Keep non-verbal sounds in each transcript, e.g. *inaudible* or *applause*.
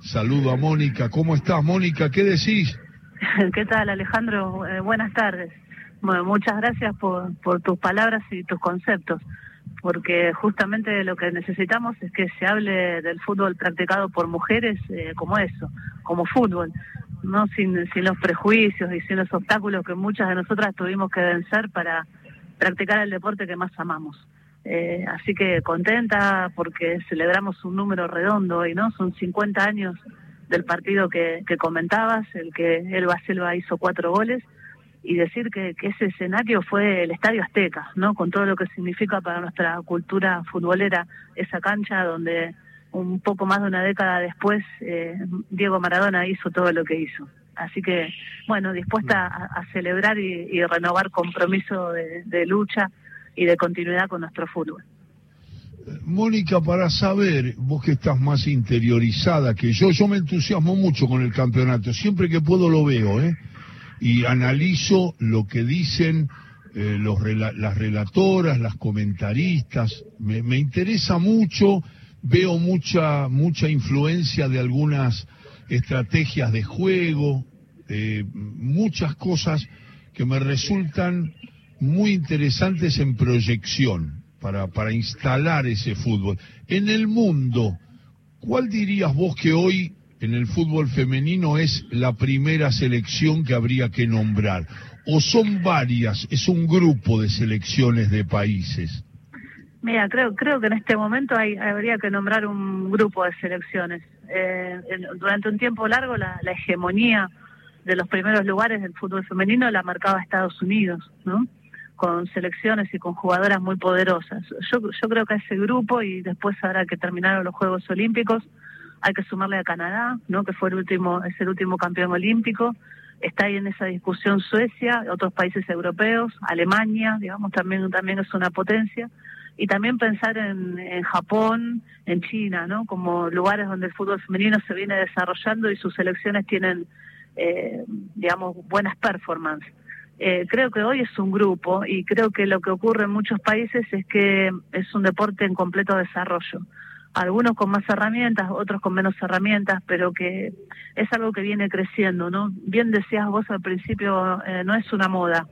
Saludo a Mónica. ¿Cómo estás, Mónica? ¿Qué decís? *laughs* ¿Qué tal, Alejandro? Eh, buenas tardes. Bueno, muchas gracias por, tus palabras y tus conceptos, porque justamente lo que necesitamos es que se hable del fútbol practicado por mujeres eh, como eso, como fútbol, no sin, sin los prejuicios y sin los obstáculos que muchas de nosotras tuvimos que vencer para practicar el deporte que más amamos. Eh, así que contenta porque celebramos un número redondo y ¿no? Son 50 años del partido que, comentabas, el que Elba Silva hizo cuatro goles, y decir que, que, ese escenario fue el Estadio Azteca, ¿no? Con todo lo que significa para nuestra cultura futbolera esa cancha donde un poco más de una década después eh, Diego Maradona hizo todo lo que hizo. Así que, bueno, dispuesta a, celebrar y, renovar compromiso de lucha y de continuidad con nuestro fútbol. Mónica, para saber, vos que estás más interiorizada que yo, yo me entusiasmo mucho con el campeonato, siempre que puedo lo veo, ¿eh? Y analizo lo que dicen eh, los, las relatoras, las comentaristas, me, me, interesa mucho, veo mucha, mucha influencia de algunas estrategias de juego, eh, muchas cosas que me resultan muy interesantes en proyección para, para instalar ese fútbol. En el mundo, ¿cuál dirías vos que hoy en el fútbol femenino es la primera selección que habría que nombrar? ¿O son varias? ¿Es un grupo de selecciones de países? Mira, creo, creo que en este momento hay, habría que nombrar un grupo de selecciones. Eh, durante un tiempo largo la, la hegemonía de los primeros lugares del fútbol femenino la marcaba Estados Unidos, ¿no? Con selecciones y con jugadoras muy poderosas. Yo, creo que a ese grupo, y después ahora que terminaron los Juegos Olímpicos, hay que sumarle a Canadá, ¿no? que fue el último, es el último campeón olímpico. Está ahí en esa discusión Suecia, otros países europeos, Alemania, digamos, también, también es una potencia. Y también pensar en, en Japón, en China, ¿no? como lugares donde el fútbol femenino se viene desarrollando y sus selecciones tienen, eh, digamos, buenas performances. Eh, creo que hoy es un grupo y creo que lo que ocurre en muchos países es que es un deporte en completo desarrollo. Algunos con más herramientas, otros con menos herramientas, pero que es algo que viene creciendo, ¿no? Bien decías vos al principio, eh, no es una moda.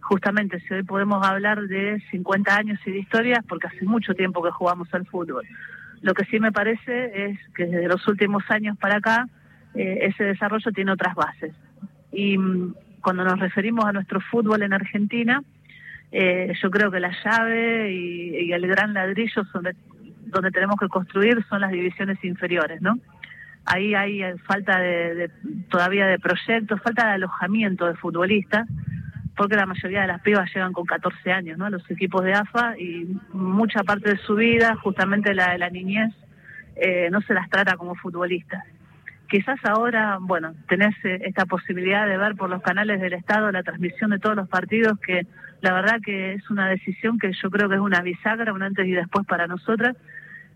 Justamente, si hoy podemos hablar de 50 años y de historias, porque hace mucho tiempo que jugamos al fútbol. Lo que sí me parece es que desde los últimos años para acá, eh, ese desarrollo tiene otras bases. Y mm, cuando nos referimos a nuestro fútbol en Argentina, eh, yo creo que la llave y, el gran ladrillo donde tenemos que construir son las divisiones inferiores, ¿no? Ahí hay falta de, todavía de proyectos, falta de alojamiento de futbolistas, porque la mayoría de las pibas llegan con 14 años, ¿no? Los equipos de AFA y mucha parte de su vida, justamente la de la niñez, eh, no se las trata como futbolistas. Quizás ahora, bueno, tenés eh, esta posibilidad de ver por los canales del Estado la transmisión de todos los partidos, que la verdad que es una decisión que yo creo que es una bisagra, un antes y después para nosotras.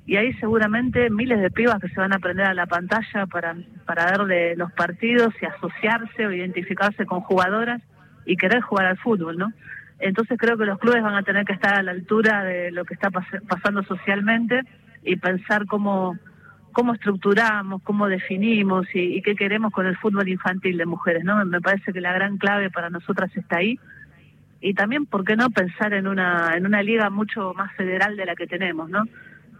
Y ahí seguramente miles de pibas que se van a aprender a la pantalla para, para verle los partidos y asociarse o identificarse con jugadoras y querer jugar al fútbol, ¿no? Entonces creo que los clubes van a tener que estar a la altura de lo que está pasando socialmente y pensar cómo cómo estructuramos, cómo definimos y, qué queremos con el fútbol infantil de mujeres, ¿no? Me parece que la gran clave para nosotras está ahí. Y también, ¿por qué no pensar en una, en una liga mucho más federal de la que tenemos, ¿no?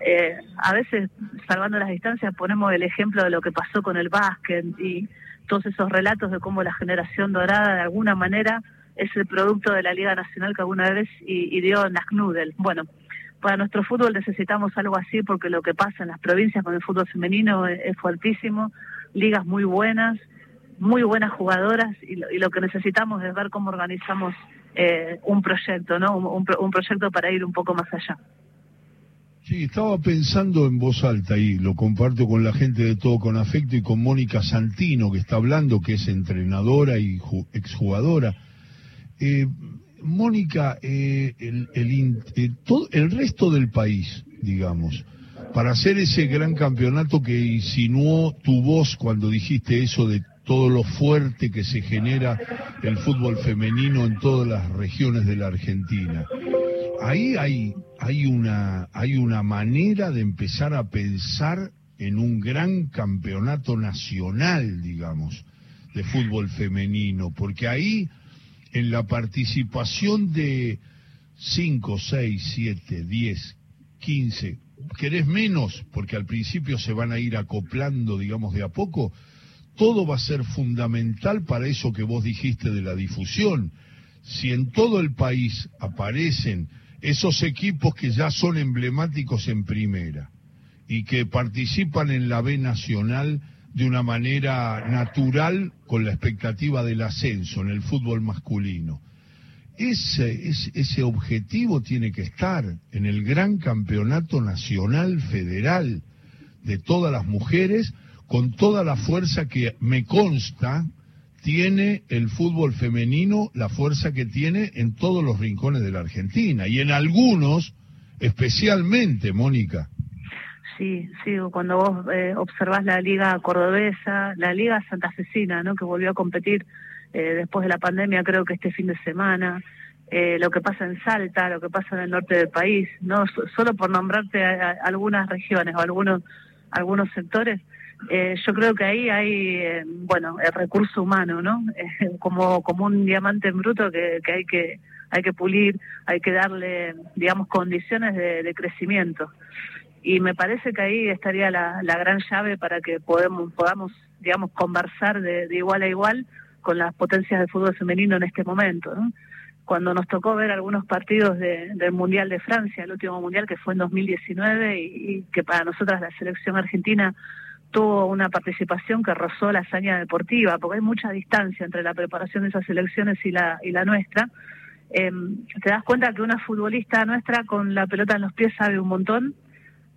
Eh, a veces, salvando las distancias, ponemos el ejemplo de lo que pasó con el básquet y todos esos relatos de cómo la generación dorada, de alguna manera, es el producto de la Liga Nacional que alguna vez ideó Nasnudel. Bueno, para nuestro fútbol necesitamos algo así porque lo que pasa en las provincias con el fútbol femenino es, fuertísimo, ligas muy buenas, muy buenas jugadoras y lo, que necesitamos es ver cómo organizamos eh, un proyecto, ¿no? Un, un, proyecto para ir un poco más allá. Sí, estaba pensando en voz alta y lo comparto con la gente de todo con afecto y con Mónica Santino que está hablando, que es entrenadora y exjugadora. Eh, Mónica, eh, eh, el resto del país, digamos, para hacer ese gran campeonato que insinuó tu voz cuando dijiste eso de todo lo fuerte que se genera el fútbol femenino en todas las regiones de la Argentina. Ahí hay, una, hay una manera de empezar a pensar en un gran campeonato nacional, digamos, de fútbol femenino, porque ahí en la participación de 5, 6, 7, 10, 15, querés menos, porque al principio se van a ir acoplando, digamos, de a poco, todo va a ser fundamental para eso que vos dijiste de la difusión. Si en todo el país aparecen esos equipos que ya son emblemáticos en primera y que participan en la B nacional de una manera natural con la expectativa del ascenso en el fútbol masculino. Ese, ese, ese objetivo tiene que estar en el gran campeonato nacional federal de todas las mujeres con toda la fuerza que me consta tiene el fútbol femenino, la fuerza que tiene en todos los rincones de la Argentina y en algunos especialmente, Mónica. Sí, sí, cuando vos eh, observás la liga cordobesa, la liga santafesina, ¿no? que volvió a competir eh, después de la pandemia, creo que este fin de semana, eh, lo que pasa en Salta, lo que pasa en el norte del país, no solo por nombrarte algunas regiones o algunos algunos sectores, eh, yo creo que ahí hay, eh, bueno, el recurso humano, ¿no? como, como un diamante en bruto que, que, hay que hay que pulir, hay que darle, digamos, condiciones de, crecimiento. Y me parece que ahí estaría la, la gran llave para que podemos, podamos, digamos, conversar de, igual a igual con las potencias del fútbol femenino en este momento. Cuando nos tocó ver algunos partidos del Mundial de Francia, el último Mundial que fue en 2019 y, y que para nosotras la selección argentina tuvo una participación que rozó la hazaña deportiva, porque hay mucha distancia entre la preparación de esas elecciones y la, y la nuestra. Em, te das cuenta que una futbolista nuestra con la pelota en los pies sabe un montón,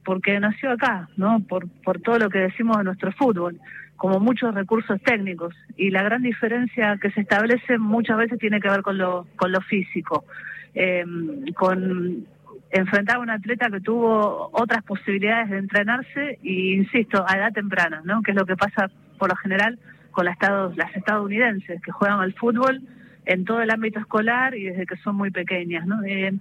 porque nació acá, ¿no? Por, por todo lo que decimos de nuestro fútbol, como muchos recursos técnicos. Y la gran diferencia que se establece muchas veces tiene que ver con lo, con lo físico, em, con enfrentar a un atleta que tuvo otras posibilidades de entrenarse y, insisto, a edad temprana, ¿no? Que es lo que pasa por lo general con las, las estadounidenses que juegan al fútbol en todo el ámbito escolar y desde que son muy pequeñas, ¿no? Eh,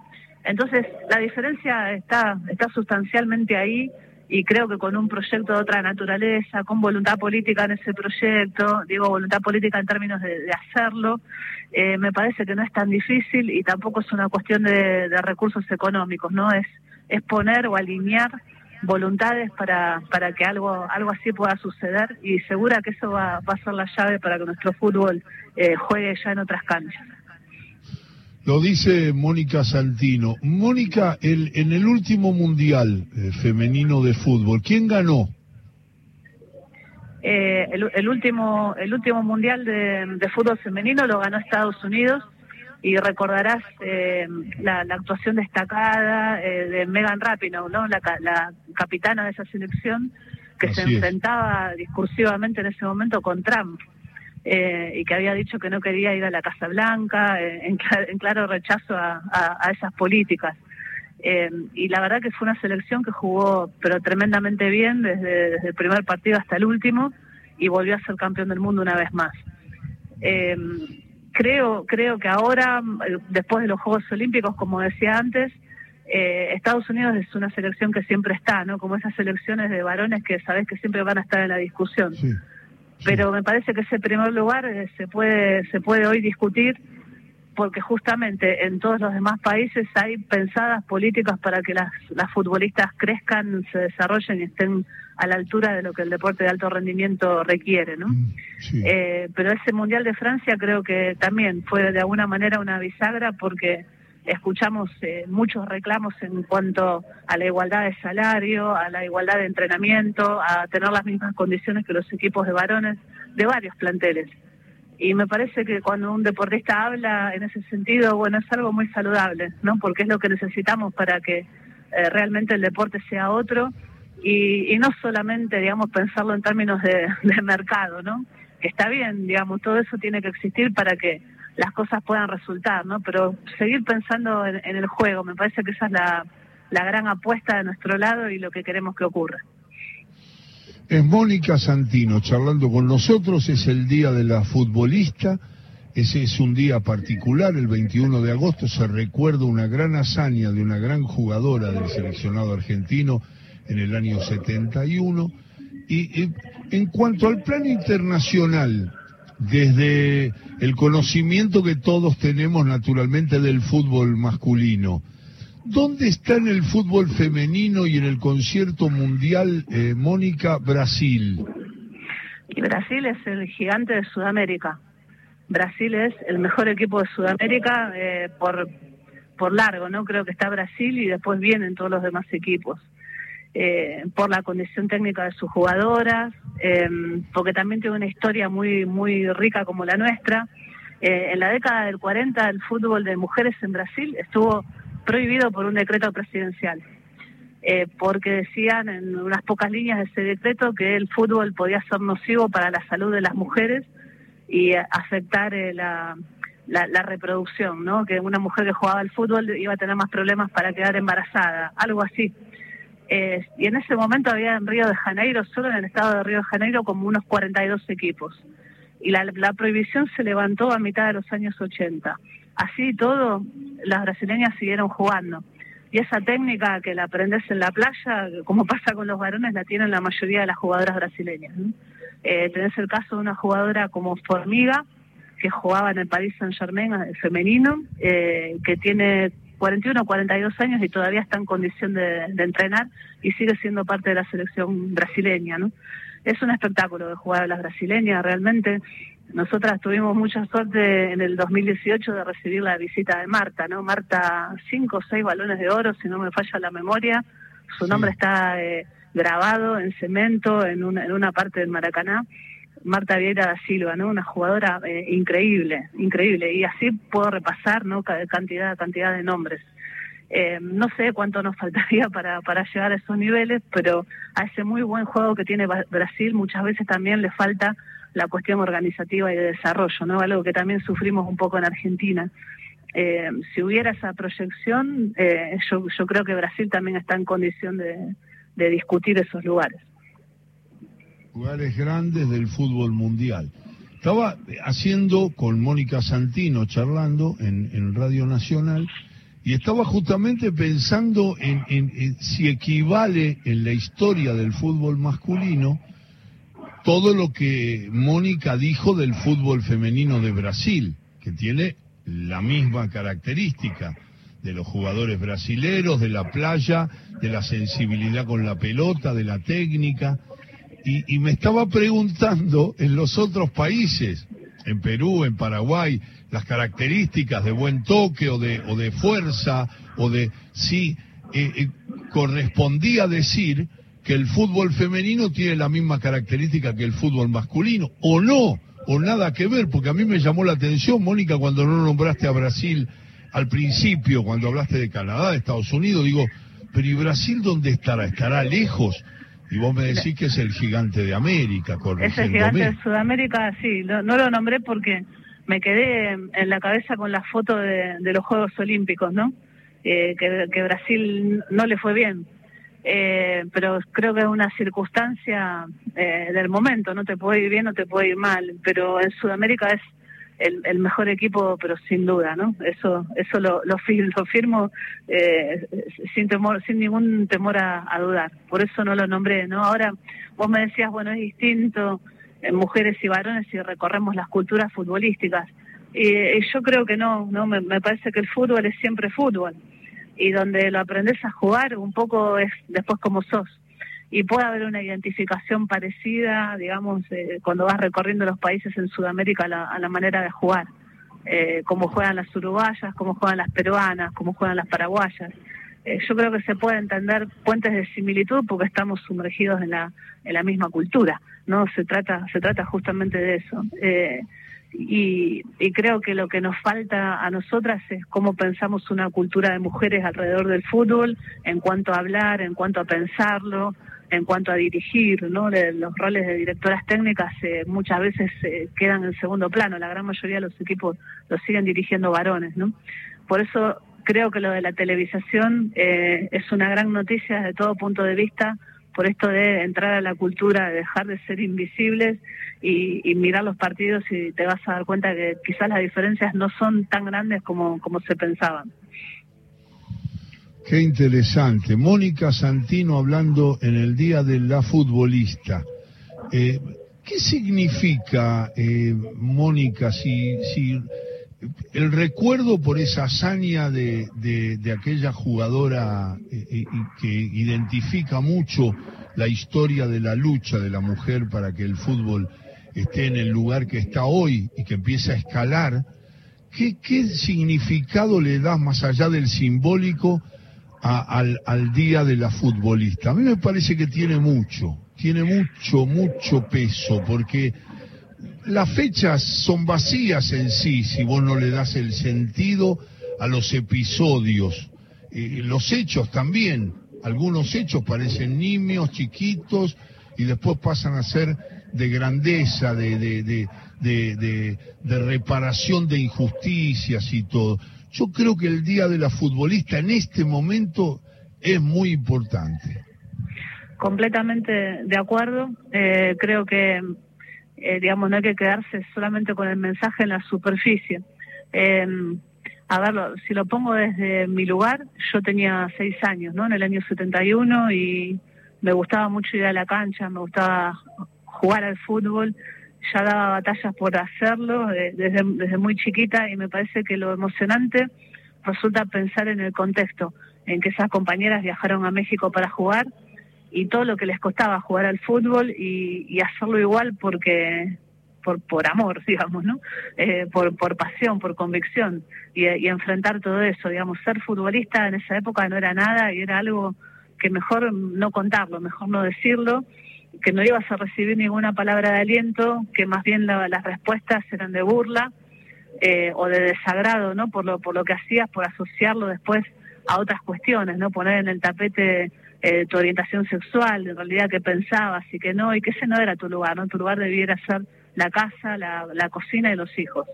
entonces, la diferencia está, está sustancialmente ahí y creo que con un proyecto de otra naturaleza, con voluntad política en ese proyecto, digo voluntad política en términos de, hacerlo, eh, me parece que no es tan difícil y tampoco es una cuestión de, recursos económicos, ¿no? Es, es poner o alinear voluntades para, para que algo, algo así pueda suceder y segura que eso va, va a ser la llave para que nuestro fútbol eh, juegue ya en otras canchas. Lo dice Mónica Santino. Mónica, el, en el último mundial eh, femenino de fútbol, ¿quién ganó? Eh, el, último el último mundial de, fútbol femenino lo ganó Estados Unidos y recordarás eh, la, actuación destacada de Megan Rapinoe, ¿no? La, capitana de esa selección que se enfrentaba discursivamente en ese momento con Trump eh, y que había dicho que no quería ir a la Casa Blanca, eh, en, claro rechazo a, esas políticas. Eh, y la verdad que fue una selección que jugó pero tremendamente bien desde, el primer partido hasta el último y volvió a ser campeón del mundo una vez más. creo, creo que ahora, después de los Juegos Olímpicos, como decía antes, Estados Unidos es una selección que siempre está, ¿no? Como esas selecciones de varones que sabes que siempre van a estar en la discusión pero me parece que ese primer lugar eh, se puede se puede hoy discutir porque justamente en todos los demás países hay pensadas políticas para que las, las futbolistas crezcan, se desarrollen y estén a la altura de lo que el deporte de alto rendimiento requiere, ¿no? Mm, eh, pero ese Mundial de Francia creo que también fue de alguna manera una bisagra porque escuchamos eh, muchos reclamos en cuanto a la igualdad de salario, a la igualdad de entrenamiento, a tener las mismas condiciones que los equipos de varones de varios planteles. Y me parece que cuando un deportista habla en ese sentido, bueno, es algo muy saludable, ¿no? Porque es lo que necesitamos para que eh, realmente el deporte sea otro y, no solamente, digamos, pensarlo en términos *laughs* de, mercado, ¿no? Está bien, digamos, todo eso tiene que existir para que las cosas puedan resultar, ¿no? Pero seguir pensando en, el juego, me parece que esa es la, gran apuesta de nuestro lado y lo que queremos que ocurra. Es Mónica Santino charlando con nosotros, es el Día de la Futbolista, ese es un día particular, el 21 de agosto se recuerda una gran hazaña de una gran jugadora del seleccionado argentino en el año 71 Y, en cuanto al plano internacional, desde el conocimiento que todos tenemos naturalmente del fútbol masculino, ¿dónde está en el fútbol femenino y en el concierto mundial, eh, Mónica, Brasil? Y Brasil es el gigante de Sudamérica. Brasil es el mejor equipo de Sudamérica eh, por, por largo, ¿no? Creo que está Brasil y después vienen todos los demás equipos. Eh, por la condición técnica de sus jugadoras, eh, porque también tiene una historia muy, muy rica como la nuestra. en la década del 40 el fútbol de mujeres en Brasil estuvo prohibido por un decreto presidencial. porque decían en unas pocas líneas de ese decreto que el fútbol podía ser nocivo para la salud de las mujeres y afectar eh, la, la, reproducción, ¿no? Que una mujer que jugaba al fútbol iba a tener más problemas para quedar embarazada, algo así. Eh, y en ese momento había en Río de Janeiro, solo en el estado de Río de Janeiro, como unos 42 equipos. Y la, la prohibición se levantó a mitad de los años 80. Así todo, las brasileñas siguieron jugando. Y esa técnica que la aprendes en la playa, como *laughs* pasa con los varones, la tienen la mayoría de las jugadoras brasileñas. Eh, tenés el caso de una jugadora como Formiga, que jugaba en el Paris Saint Germain eh, femenino, eh, que tiene 41 o 42 años y todavía está en condición de, entrenar y sigue siendo parte de la selección brasileña. ¿no? Es un espectáculo de jugar a las brasileñas, realmente. Nosotras tuvimos mucha suerte en el 2018 de recibir la visita de Marta, ¿no? Marta, cinco o seis balones de oro, si no me falla la memoria. Su nombre está eh, grabado en cemento en una, en una parte del Maracaná. Marta Vieira da Silva, ¿no? Una jugadora eh, increíble, increíble. Y así puedo repasar, ¿no? Cantidad, cantidad de nombres. Eh, no sé cuánto nos *laughs* faltaría para, para llegar a esos niveles, pero a ese muy buen juego que tiene Brasil muchas veces también le falta la cuestión organizativa y de desarrollo, ¿no? Algo que también sufrimos un poco en Argentina. Eh, si hubiera esa proyección, yo, yo creo que Brasil también está en condición de, de discutir esos lugares. Lugares grandes del fútbol mundial. Estaba haciendo con Mónica Santino, charlando en, Radio Nacional, y estaba justamente pensando en, si equivale en la historia del fútbol masculino todo lo que Mónica dijo del fútbol femenino de Brasil, que tiene la misma característica de los jugadores brasileros, de la playa, de la sensibilidad con la pelota, de la técnica. Y, me estaba preguntando en los otros países, en Perú, en Paraguay, las características de buen toque o de, o de fuerza, o de si eh, eh, correspondía decir que el fútbol femenino tiene la misma característica que el fútbol masculino, o no, o nada que ver, porque a mí me llamó la atención, Mónica, cuando no nombraste a Brasil al principio, cuando hablaste de Canadá, de Estados Unidos, digo, pero ¿y Brasil dónde estará? ¿Estará lejos? Y vos me decís que es el gigante de América, Es el gigante de Sudamérica, sí. No, lo nombré porque me quedé en la cabeza con la foto de, los Juegos Olímpicos, ¿no? Eh, que, Brasil no le fue bien. Eh, pero creo que es una circunstancia eh, del momento, no te puede ir bien, no te puede ir mal, pero en Sudamérica es el, mejor equipo, pero sin duda, ¿no? Eso eso lo, lo, firmo eh, sin temor, sin ningún temor a, dudar. Por eso no lo nombré, ¿no? Ahora vos me decías, bueno, es distinto en mujeres y varones si recorremos las culturas futbolísticas. Y, yo creo que no, no me, me parece que el fútbol es siempre fútbol y donde lo aprendes a jugar un poco es después como sos y puede haber una identificación parecida, digamos, eh, cuando vas recorriendo los países en Sudamérica a la, manera de jugar, eh, cómo juegan las uruguayas, cómo juegan las peruanas, cómo juegan las paraguayas. Eh, yo creo que se puede entender puentes de similitud porque estamos sumergidos en la, en la misma cultura, ¿no? Se trata, se trata justamente de eso. Eh, y, y, creo que lo que nos falta a nosotras es cómo pensamos una cultura de mujeres alrededor del fútbol, en cuanto a hablar, en cuanto a pensarlo, en cuanto a dirigir, ¿no? Los roles de directoras técnicas eh, muchas veces eh, quedan en segundo plano, la gran mayoría de los equipos los siguen dirigiendo varones, ¿no? Por eso creo que lo de la televisación eh, es una gran noticia desde todo punto de vista, por esto de entrar a la cultura, de dejar de ser invisibles y, y, mirar los partidos y te vas a dar cuenta que quizás las diferencias no son tan grandes como, como se pensaban. Qué interesante. Mónica Santino hablando en el Día de la Futbolista. Eh, ¿Qué significa, eh, Mónica, si, el recuerdo por esa hazaña de, de, aquella jugadora eh, que identifica mucho la historia de la lucha de la mujer para que el fútbol esté en el lugar que está hoy y que empiece a escalar, ¿qué, qué significado le das más allá del simbólico al, al día de la futbolista? A mí me parece que tiene mucho, tiene mucho, mucho peso, porque las fechas son vacías en sí si vos no le das el sentido a los episodios. Los hechos también, algunos hechos parecen nimios, chiquitos, y después pasan a ser de grandeza, de, de, de, de, reparación de injusticias y todo. Yo creo que el Día de la Futbolista en este momento es muy importante. Completamente de acuerdo. Eh, creo que, eh, digamos, no hay que quedarse solamente con el mensaje en la superficie. Eh, a ver, si lo pongo desde mi lugar, yo tenía seis años, ¿no? En el año 71 y me gustaba mucho ir a la cancha, me gustaba jugar al fútbol, ya daba batallas por hacerlo desde, desde muy chiquita y me parece que lo emocionante resulta pensar en el contexto, en que esas compañeras viajaron a México para jugar y todo lo que les costaba jugar al fútbol y, hacerlo igual porque por, por amor, *laughs* digamos, ¿no? Eh, por, por pasión, por convicción y, y, enfrentar todo eso, digamos, ser futbolista en esa época no era nada y era algo que mejor no contarlo, mejor no decirlo, que no ibas a recibir ninguna palabra de aliento, que más bien las respuestas eran de burla eh, o de desagrado, ¿no? Por lo, por lo que hacías, por asociarlo después a otras cuestiones, ¿no? Poner en el tapete eh, tu orientación sexual, en realidad qué pensabas y que no, y que ese no era tu lugar, ¿no? Tu lugar debiera ser la casa, la, la cocina y los hijos.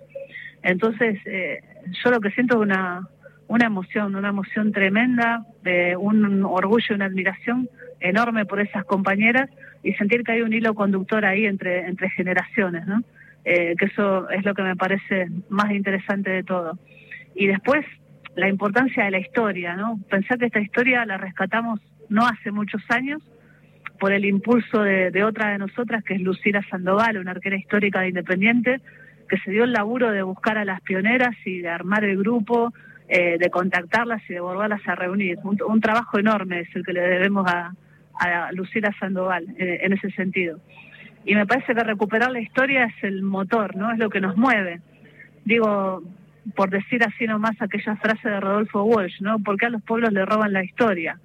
Entonces, eh, yo lo que siento es una, una emoción, una emoción tremenda, de un orgullo y una admiración enorme por esas compañeras y sentir que hay un hilo conductor ahí entre, entre generaciones, ¿no? Eh, que eso es lo que me parece más interesante de todo. Y después, la importancia de la historia, ¿no? Pensar que esta historia la rescatamos no hace muchos años por el impulso de, otra de nosotras, que es Lucila Sandoval, una arquera histórica de Independiente, que se dio el laburo de buscar a las pioneras y de armar el grupo, eh, de contactarlas y de volverlas a reunir. Un, trabajo enorme es el que le debemos a, a Lucila Sandoval eh, en ese sentido. Y me parece que recuperar la historia es el motor, ¿no? Es lo que nos mueve. Digo, por decir así nomás aquella frase de Rodolfo Walsh, ¿no? ¿Por qué a los pueblos le roban la historia?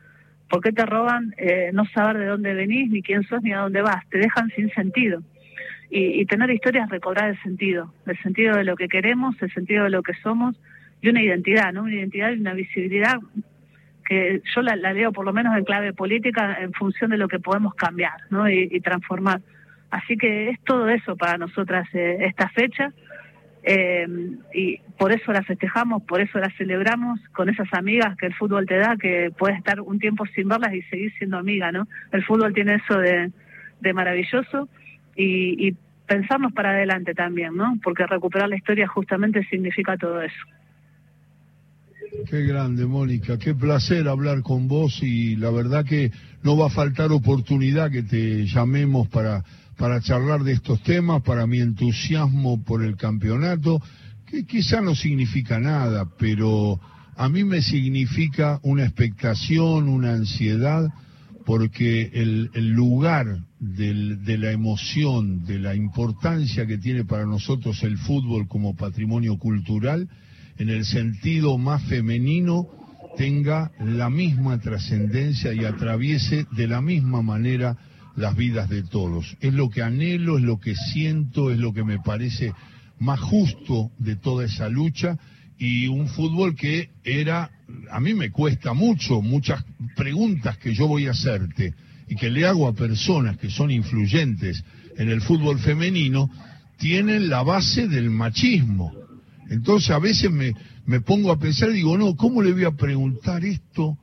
¿Por qué te roban eh, no saber de dónde venís, ni quién sos, ni a dónde vas? Te dejan sin sentido. Y, y tener historia es recobrar el sentido, el sentido de lo que queremos, el sentido de lo que somos y una identidad, ¿no? Una identidad y una visibilidad que yo la, leo por lo menos en clave política en función de lo que podemos cambiar ¿no? y, transformar. Así que es todo eso para nosotras eh, esta fecha eh, y por eso la festejamos, por eso la celebramos con esas amigas que el fútbol te da, que puedes estar un tiempo sin verlas y seguir siendo amiga, ¿no? El fútbol tiene eso de, de maravilloso y, y pensarnos para adelante también, ¿no? Porque recuperar la historia justamente significa todo eso. Qué grande, Mónica. Qué placer hablar con vos y la verdad que no va a faltar oportunidad que te llamemos para, para charlar de estos temas, para mi entusiasmo por el campeonato, que quizá no significa nada, pero a mí me significa una expectación, una ansiedad, porque el, lugar de la emoción, de la importancia que tiene para nosotros el fútbol como patrimonio cultural, en el sentido más femenino tenga la misma trascendencia y atraviese de la misma manera las vidas de todos. Es lo que anhelo, es lo que siento, es lo que me parece más justo de toda esa lucha y un fútbol que era, a mí me cuesta mucho, muchas preguntas que yo voy a hacerte y que le hago a personas que son influyentes en el fútbol femenino, tienen la base del machismo entonces a veces me, me pongo a pensar y digo, no, ¿cómo le voy a preguntar esto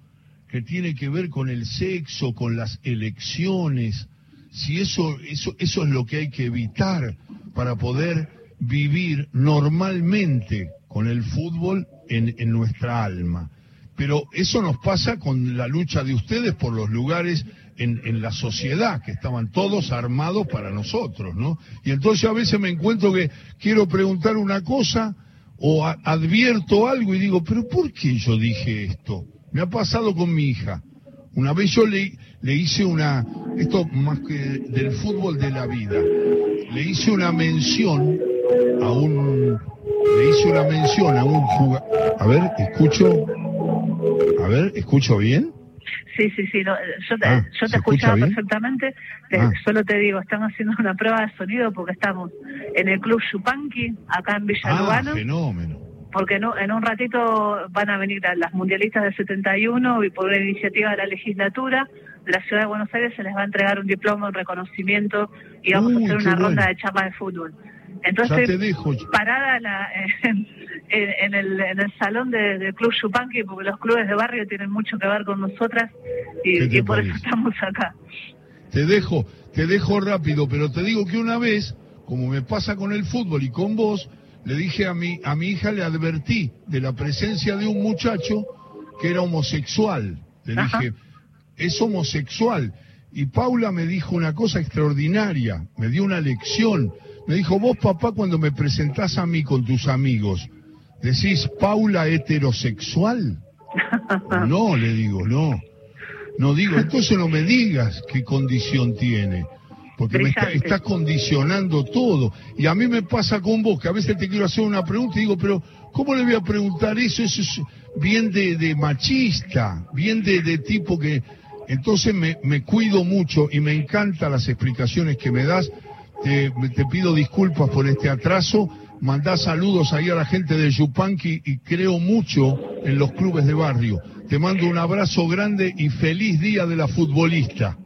que tiene que ver con el sexo, con las elecciones? Si eso, eso, eso es lo que hay que evitar para poder vivir normalmente con el fútbol en, en nuestra alma. Pero eso nos pasa con la lucha de ustedes por los lugares en, en, la sociedad, que estaban todos armados para nosotros, ¿no? Y entonces a veces me encuentro que quiero preguntar una cosa o advierto algo y digo, pero ¿por qué yo dije esto? Me ha pasado con mi hija. Una vez yo le, le hice una, esto más que del fútbol de la vida, le hice una mención a un, le hice una mención a un jugador, a ver, escucho, a ver, ¿escucho bien? Sí, sí, sí, yo te, ah, yo te escuchaba perfectamente, ah. solo te digo, estamos haciendo una prueba de sonido porque estamos en el Club Chupanqui, acá en Villa ah, fenómeno. Porque en, en un ratito van a venir las mundialistas del 71 y por una iniciativa de la legislatura de la ciudad de Buenos Aires se les va a entregar un diploma, un reconocimiento y vamos a hacer una ronda de chapas de fútbol. Entonces, parada la, en, el, en el salón del Club Chupanqui, porque los clubes de barrio tienen mucho que ver con nosotras y, por eso estamos acá. Te dejo, te dejo rápido, pero te digo que una vez, como me pasa con el fútbol y con vos, le dije a mi, a mi hija, le advertí de la presencia de un muchacho que era homosexual. Le dije, es homosexual. Y Paula me dijo una cosa extraordinaria, me dio una lección. Me dijo, vos papá cuando me presentás a mí con tus amigos, decís Paula heterosexual. No, le digo, no. No digo, entonces no me digas qué condición tiene, porque me está, condicionando todo. Y a mí me pasa con vos, que a veces te quiero hacer una pregunta y digo, pero ¿cómo le voy a preguntar eso? Eso es bien de, machista, bien de, de tipo que... Entonces me, me cuido mucho y me encantan las explicaciones que me das te, pido disculpas por este atraso. Mandá saludos ahí a la gente de Yupanqui y creo mucho en los clubes de barrio. Te mando un abrazo grande y feliz día de la futbolista.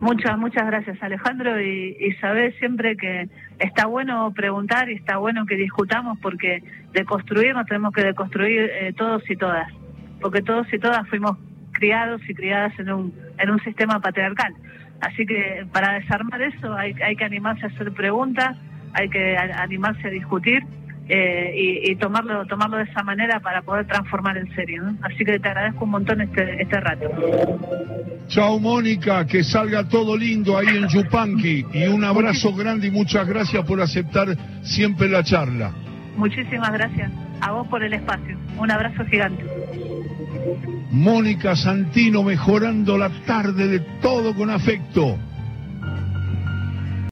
Muchas, muchas gracias Alejandro y, y siempre que está bueno preguntar y está bueno que discutamos porque de construir nos tenemos que deconstruir eh, todos y todas, porque todos y todas fuimos criados y criadas en un, en un sistema patriarcal. Así que para desarmar eso hay, hay que animarse a hacer preguntas, hay que animarse a discutir eh, y, tomarlo tomarlo de esa manera para poder transformar en serio. Así que te agradezco un montón este, este rato. Chao Mónica, que salga todo lindo ahí en Yupanqui y un abrazo grande y muchas gracias por aceptar siempre la charla. Muchísimas gracias a vos por el espacio. Un abrazo gigante. Mónica Santino mejorando la tarde de todo con afecto.